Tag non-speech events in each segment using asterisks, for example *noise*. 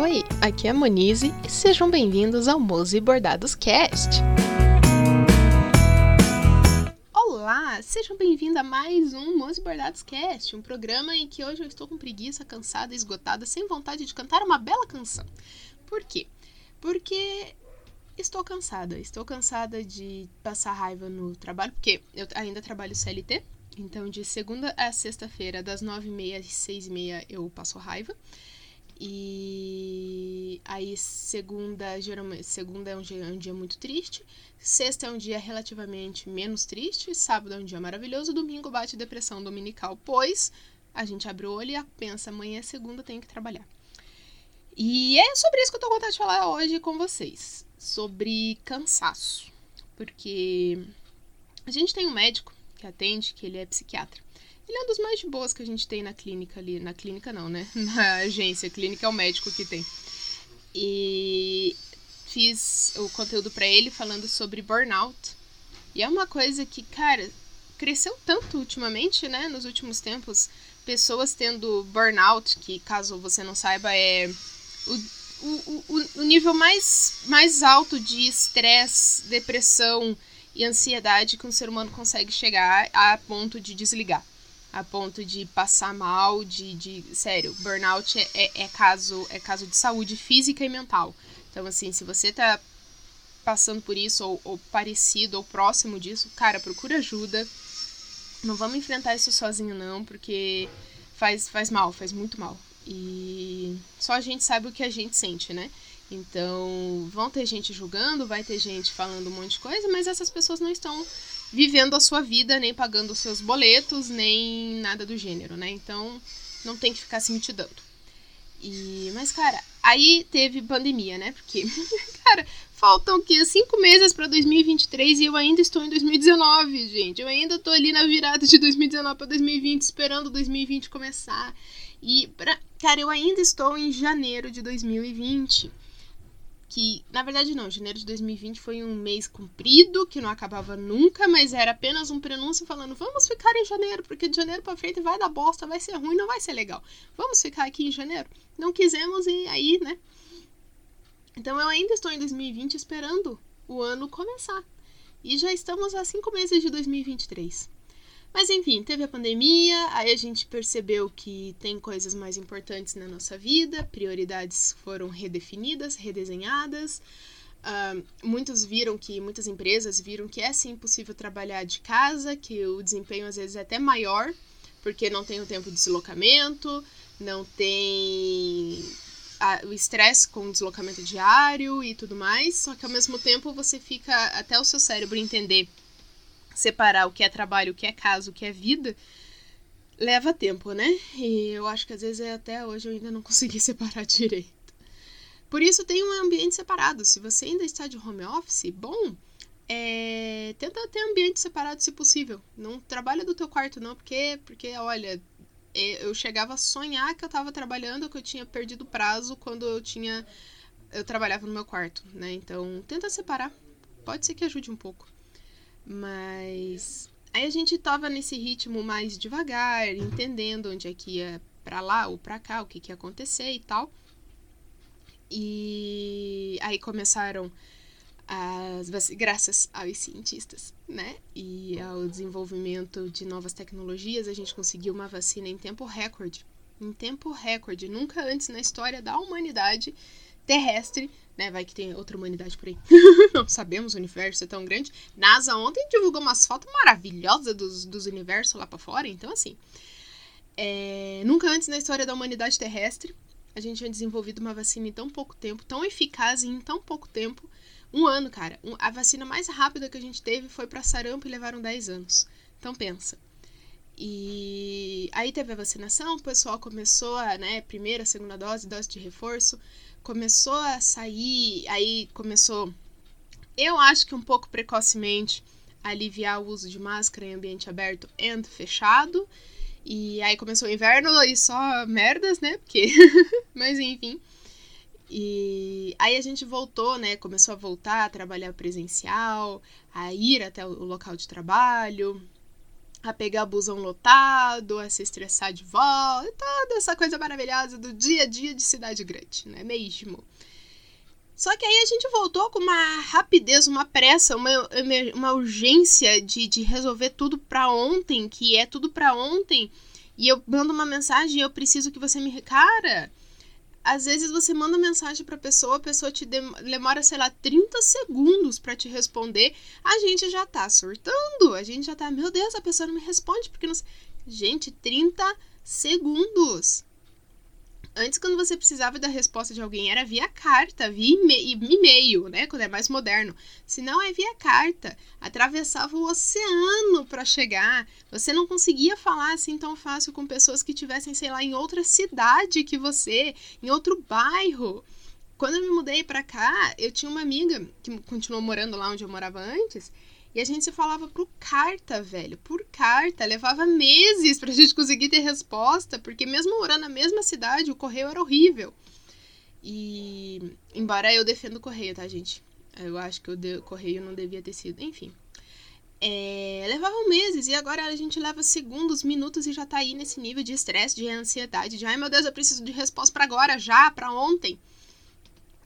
Oi, aqui é a Monize e sejam bem-vindos ao Mose Bordados Cast. Olá, sejam bem-vindos a mais um Mose Bordados Cast, um programa em que hoje eu estou com preguiça, cansada, esgotada, sem vontade de cantar uma bela canção. Por quê? Porque estou cansada. Estou cansada de passar raiva no trabalho, porque eu ainda trabalho CLT. Então, de segunda a sexta-feira, das nove e meia às seis e meia, eu passo raiva. E aí segunda, geralmente, segunda é um dia, um dia muito triste, sexta é um dia relativamente menos triste, sábado é um dia maravilhoso, domingo bate depressão dominical, pois a gente abre o olho e pensa, amanhã é segunda, tenho que trabalhar. E é sobre isso que eu tô com vontade de falar hoje com vocês, sobre cansaço. Porque a gente tem um médico que atende, que ele é psiquiatra. Ele é um dos mais de boas que a gente tem na clínica ali. Na clínica não, né? *laughs* Na agência. Clínica é o médico que tem. E fiz o conteúdo para ele falando sobre burnout. E é uma coisa que, cara, cresceu tanto ultimamente, né? Nos últimos tempos. Pessoas tendo burnout, que caso você não saiba, é o, o, o, o nível mais, mais alto de estresse, depressão e ansiedade que um ser humano consegue chegar a ponto de desligar a ponto de passar mal, de, de sério, burnout é, é, é, caso é caso de saúde física e mental. Então assim, se você tá passando por isso ou, ou parecido ou próximo disso, cara, procura ajuda. Não vamos enfrentar isso sozinho não, porque faz faz mal, faz muito mal. E só a gente sabe o que a gente sente, né? Então, vão ter gente julgando, vai ter gente falando um monte de coisa, mas essas pessoas não estão vivendo a sua vida, nem pagando os seus boletos, nem nada do gênero, né? Então, não tem que ficar se mitidando. E, mas, cara, aí teve pandemia, né? Porque, *laughs* cara, faltam o quê? Cinco meses para 2023 e eu ainda estou em 2019, gente. Eu ainda tô ali na virada de 2019 para 2020, esperando 2020 começar. E, pra, cara, eu ainda estou em janeiro de 2020 que, na verdade, não, janeiro de 2020 foi um mês comprido, que não acabava nunca, mas era apenas um prenúncio falando: vamos ficar em janeiro, porque de janeiro para frente vai dar bosta, vai ser ruim, não vai ser legal. Vamos ficar aqui em janeiro. Não quisemos e aí, né? Então eu ainda estou em 2020 esperando o ano começar. E já estamos a cinco meses de 2023. Mas enfim, teve a pandemia, aí a gente percebeu que tem coisas mais importantes na nossa vida, prioridades foram redefinidas, redesenhadas. Uh, muitos viram que, muitas empresas viram que é sim possível trabalhar de casa, que o desempenho às vezes é até maior, porque não tem o tempo de deslocamento, não tem a, o estresse com o deslocamento diário e tudo mais, só que ao mesmo tempo você fica até o seu cérebro entender separar o que é trabalho, o que é casa, o que é vida, leva tempo, né? E eu acho que às vezes até hoje eu ainda não *laughs* consegui separar direito. Por isso tem um ambiente separado. Se você ainda está de home office, bom, é, tenta ter ambiente separado se possível. Não trabalha do teu quarto não, porque porque olha, é, eu chegava a sonhar que eu estava trabalhando, que eu tinha perdido prazo quando eu tinha eu trabalhava no meu quarto, né? Então, tenta separar. Pode ser que ajude um pouco. Mas aí a gente tava nesse ritmo mais devagar, entendendo onde é que ia para lá ou para cá, o que, que ia acontecer e tal. E aí começaram as graças aos cientistas, né? E ao desenvolvimento de novas tecnologias, a gente conseguiu uma vacina em tempo recorde. Em tempo recorde, nunca antes na história da humanidade terrestre né? Vai que tem outra humanidade por aí. *laughs* Não sabemos, o universo é tão grande. NASA ontem divulgou umas fotos maravilhosas dos, dos universos lá para fora, então assim. É, nunca antes na história da humanidade terrestre a gente tinha desenvolvido uma vacina em tão pouco tempo, tão eficaz em tão pouco tempo. Um ano, cara. Um, a vacina mais rápida que a gente teve foi para sarampo e levaram 10 anos. Então pensa. E aí teve a vacinação, o pessoal começou a, né, primeira, segunda dose, dose de reforço começou a sair, aí começou, eu acho que um pouco precocemente, a aliviar o uso de máscara em ambiente aberto e fechado. E aí começou o inverno e só merdas, né? Porque. *laughs* Mas enfim. E aí a gente voltou, né? Começou a voltar a trabalhar presencial, a ir até o local de trabalho. A pegar busão lotado, a se estressar de volta, toda essa coisa maravilhosa do dia a dia de cidade grande, não é mesmo? Só que aí a gente voltou com uma rapidez, uma pressa, uma, uma urgência de, de resolver tudo pra ontem, que é tudo pra ontem. E eu mando uma mensagem eu preciso que você me. Cara, às vezes você manda mensagem pra pessoa, a pessoa te demora, sei lá, 30 segundos para te responder. A gente já tá surtando. A gente já tá, meu Deus, a pessoa não me responde porque não. Gente, 30 segundos. Antes, quando você precisava da resposta de alguém, era via carta, via e-mail, né? Quando é mais moderno. Se não, é via carta. Atravessava o oceano para chegar. Você não conseguia falar assim tão fácil com pessoas que tivessem, sei lá, em outra cidade que você, em outro bairro. Quando eu me mudei para cá, eu tinha uma amiga que continuou morando lá onde eu morava antes. E a gente se falava por carta, velho. Por carta. Levava meses pra *laughs* gente conseguir ter resposta, porque mesmo morando na mesma cidade, o correio era horrível. E. Embora eu defenda o correio, tá, gente? Eu acho que o, correio não devia ter sido. Enfim. É, levavam meses e agora a gente leva segundos, minutos e já tá aí nesse nível de estresse, de ansiedade, de ai meu Deus, eu preciso de resposta para agora, já, para ontem.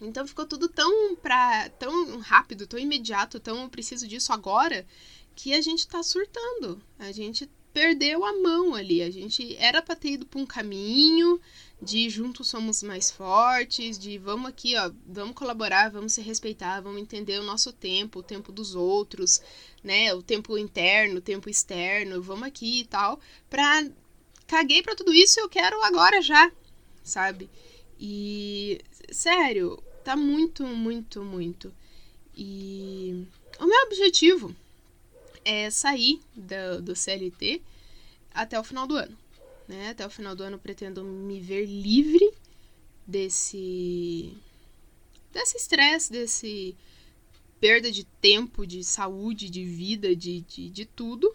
Então ficou tudo tão pra, tão rápido, tão imediato, tão preciso disso agora, que a gente tá surtando. A gente perdeu a mão ali. A gente era para ter ido para um caminho de juntos somos mais fortes, de vamos aqui, ó, vamos colaborar, vamos se respeitar, vamos entender o nosso tempo, o tempo dos outros, né? O tempo interno, o tempo externo, vamos aqui e tal. Pra caguei para tudo isso, eu quero agora já, sabe? E sério, tá muito, muito, muito. E o meu objetivo é sair do, do CLT até o final do ano. Né? Até o final do ano pretendo me ver livre desse desse estresse, desse perda de tempo, de saúde, de vida, de, de, de tudo.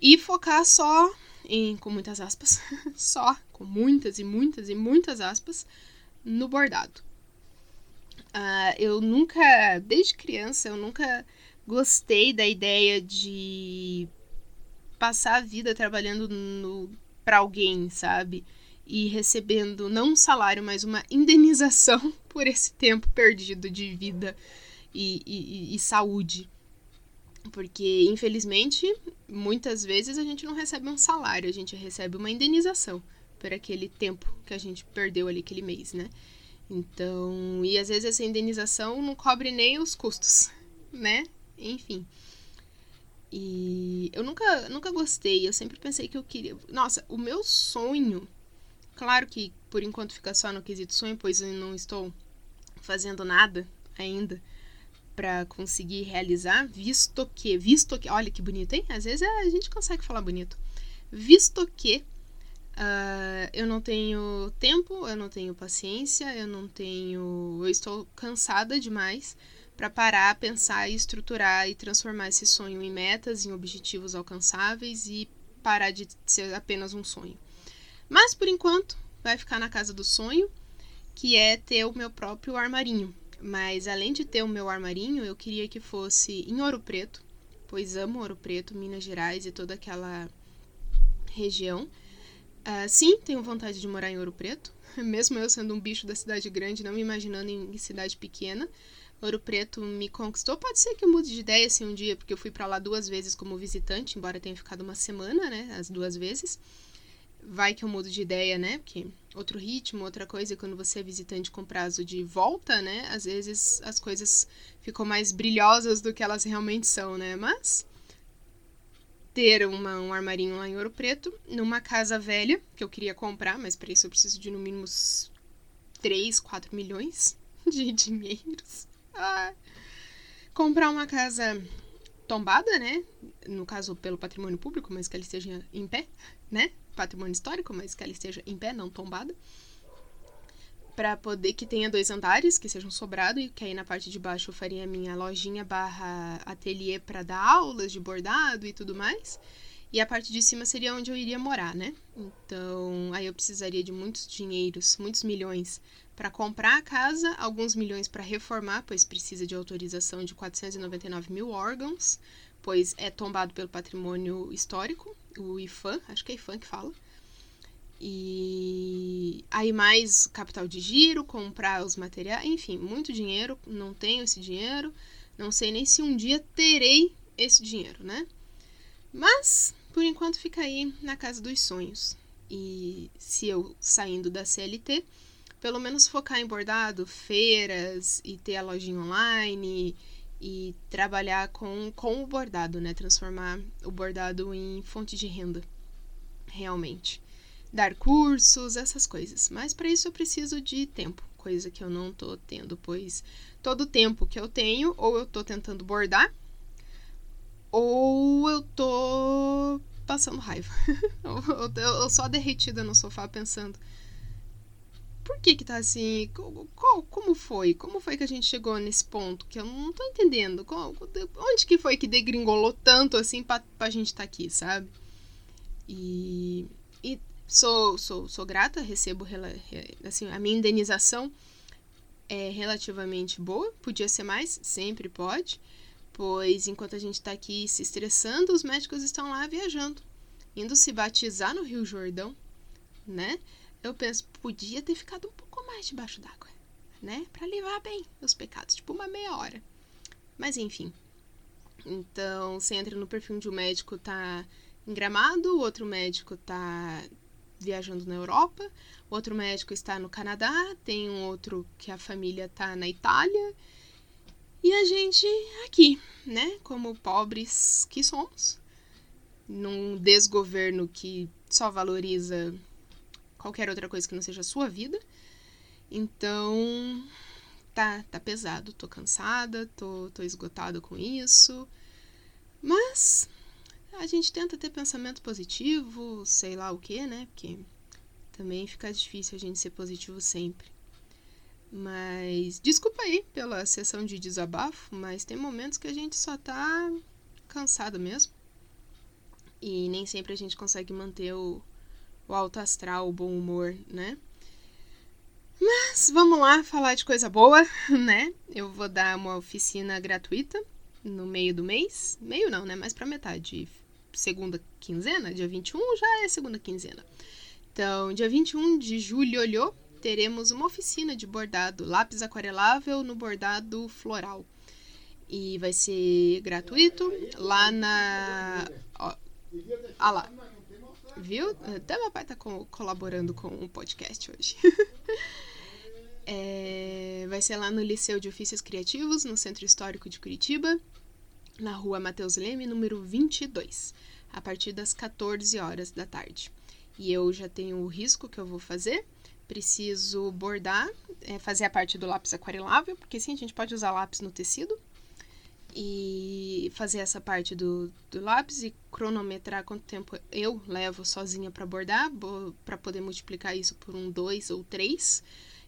E focar só em, com muitas aspas, *laughs* só, com muitas e muitas e muitas aspas, no bordado. Uh, eu nunca, desde criança, eu nunca gostei da ideia de passar a vida trabalhando para alguém, sabe? E recebendo não um salário, mas uma indenização *laughs* por esse tempo perdido de vida e, e, e saúde. Porque, infelizmente, muitas vezes a gente não recebe um salário, a gente recebe uma indenização por aquele tempo que a gente perdeu ali aquele mês, né? Então, e às vezes essa indenização não cobre nem os custos, né? Enfim. E eu nunca, nunca gostei, eu sempre pensei que eu queria. Nossa, o meu sonho, claro que por enquanto fica só no quesito sonho, pois eu não estou fazendo nada ainda para conseguir realizar, visto que, visto que, olha que bonito, hein? Às vezes a gente consegue falar bonito. Visto que Uh, eu não tenho tempo, eu não tenho paciência, eu não tenho. Eu estou cansada demais para parar, pensar estruturar e transformar esse sonho em metas, em objetivos alcançáveis e parar de ser apenas um sonho. Mas por enquanto, vai ficar na casa do sonho, que é ter o meu próprio armarinho. Mas além de ter o meu armarinho, eu queria que fosse em Ouro Preto, pois amo Ouro Preto, Minas Gerais e toda aquela região. Uh, sim, tenho vontade de morar em Ouro Preto, *laughs* mesmo eu sendo um bicho da cidade grande, não me imaginando em cidade pequena. Ouro Preto me conquistou. Pode ser que eu mude de ideia assim um dia, porque eu fui para lá duas vezes como visitante, embora tenha ficado uma semana, né? As duas vezes. Vai que eu mudo de ideia, né? Porque outro ritmo, outra coisa, quando você é visitante com prazo de volta, né? Às vezes as coisas ficam mais brilhosas do que elas realmente são, né? Mas ter uma, um armarinho lá em Ouro Preto, numa casa velha, que eu queria comprar, mas para isso eu preciso de no mínimo 3, 4 milhões *laughs* de dinheiros. Ah. Comprar uma casa tombada, né? No caso, pelo patrimônio público, mas que ela esteja em pé, né? Patrimônio histórico, mas que ela esteja em pé, não tombada para poder que tenha dois andares, que sejam sobrado e que aí na parte de baixo eu faria a minha lojinha barra ateliê para dar aulas de bordado e tudo mais. E a parte de cima seria onde eu iria morar, né? Então, aí eu precisaria de muitos dinheiros, muitos milhões para comprar a casa, alguns milhões para reformar, pois precisa de autorização de 499 mil órgãos, pois é tombado pelo patrimônio histórico, o IFAM, acho que é IFAM que fala. E aí mais capital de giro, comprar os materiais, enfim, muito dinheiro, não tenho esse dinheiro, não sei nem se um dia terei esse dinheiro, né? Mas, por enquanto, fica aí na casa dos sonhos. E se eu saindo da CLT, pelo menos focar em bordado, feiras e ter a lojinha online e trabalhar com, com o bordado, né? Transformar o bordado em fonte de renda, realmente. Dar cursos, essas coisas. Mas para isso eu preciso de tempo, coisa que eu não tô tendo, pois todo tempo que eu tenho, ou eu tô tentando bordar, ou eu tô passando raiva. *laughs* eu só derretida no sofá pensando por que que tá assim? Qual, como foi? Como foi que a gente chegou nesse ponto? Que eu não tô entendendo. Qual, onde que foi que degringolou tanto assim pra, pra gente estar tá aqui, sabe? E, e sou, sou, sou grata, recebo assim, a minha indenização é relativamente boa. Podia ser mais, sempre pode. Pois enquanto a gente tá aqui se estressando, os médicos estão lá viajando, indo se batizar no Rio Jordão, né? Eu penso, podia ter ficado um pouco mais debaixo d'água, né? Para livrar bem os pecados, tipo uma meia hora. Mas enfim. Então, você entra no perfil de um médico tá em Gramado, outro médico tá viajando na Europa, outro médico está no Canadá, tem um outro que a família tá na Itália. E a gente aqui, né, como pobres que somos, num desgoverno que só valoriza qualquer outra coisa que não seja a sua vida. Então, tá, tá pesado, tô cansada, tô, tô esgotada com isso. Mas a gente tenta ter pensamento positivo, sei lá o que, né? Porque também fica difícil a gente ser positivo sempre. Mas desculpa aí pela sessão de desabafo, mas tem momentos que a gente só tá cansada mesmo. E nem sempre a gente consegue manter o, o alto astral, o bom humor, né? Mas vamos lá falar de coisa boa, *laughs* né? Eu vou dar uma oficina gratuita no meio do mês. Meio não, né? Mas para metade. Segunda quinzena, dia 21 já é segunda quinzena. Então, dia 21 de julho, olhou, teremos uma oficina de bordado, lápis aquarelável no bordado floral. E vai ser gratuito lá na. Ó, ah lá, Viu? Até meu pai tá co colaborando com o podcast hoje. *laughs* é, vai ser lá no Liceu de Ofícios Criativos, no Centro Histórico de Curitiba, na rua Matheus Leme, número 22, a partir das 14 horas da tarde. E eu já tenho o risco que eu vou fazer. Preciso bordar, é, fazer a parte do lápis aquarelável, porque sim, a gente pode usar lápis no tecido e fazer essa parte do, do lápis e cronometrar quanto tempo eu levo sozinha para bordar, para poder multiplicar isso por um, dois ou três,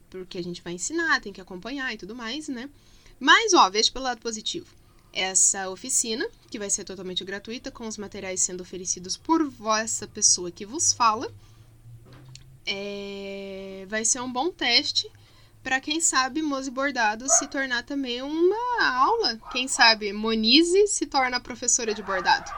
porque a gente vai ensinar, tem que acompanhar e tudo mais, né? Mas, ó, veja pelo lado positivo. Essa oficina, que vai ser totalmente gratuita, com os materiais sendo oferecidos por essa pessoa que vos fala, é... vai ser um bom teste para quem sabe Mose Bordado se tornar também uma aula. Quem sabe Monize se torna professora de bordado,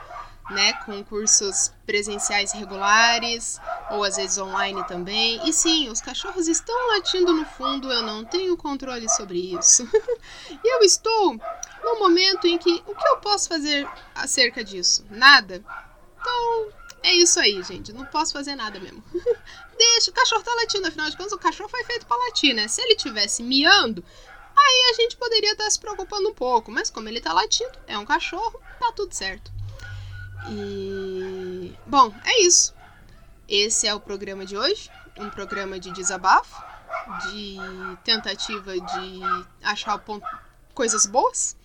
né? Com cursos presenciais regulares ou às vezes online também. E sim, os cachorros estão latindo no fundo, eu não tenho controle sobre isso. *laughs* e eu estou no momento em que o que eu posso fazer acerca disso? Nada. Então, é isso aí, gente. Não posso fazer nada mesmo. *laughs* Deixa, o cachorro tá latindo, afinal de contas, o cachorro foi feito para latir, né? Se ele tivesse miando, aí a gente poderia estar tá se preocupando um pouco. Mas como ele tá latindo, é um cachorro, tá tudo certo. E. Bom, é isso. Esse é o programa de hoje. Um programa de desabafo, de tentativa de achar ponto, coisas boas.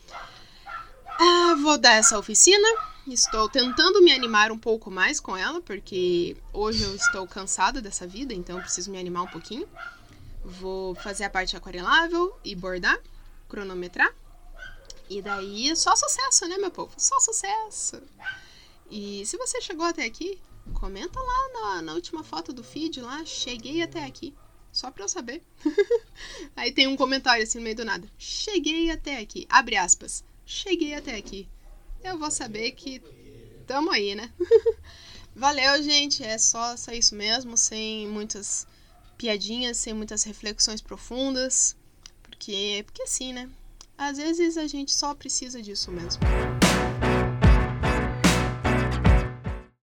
Ah, vou dar essa oficina Estou tentando me animar um pouco mais com ela, porque hoje eu estou cansada dessa vida, então preciso me animar um pouquinho. Vou fazer a parte aquarelável e bordar, cronometrar. E daí só sucesso, né, meu povo? Só sucesso! E se você chegou até aqui, comenta lá na, na última foto do feed lá, cheguei até aqui. Só pra eu saber. *laughs* Aí tem um comentário assim no meio do nada. Cheguei até aqui. Abre aspas. Cheguei até aqui. eu vou saber que tamo aí, né? *laughs* Valeu, gente. É só, só isso mesmo, sem muitas piadinhas, sem muitas reflexões profundas. Porque, porque assim, né? Às vezes a gente só precisa disso mesmo.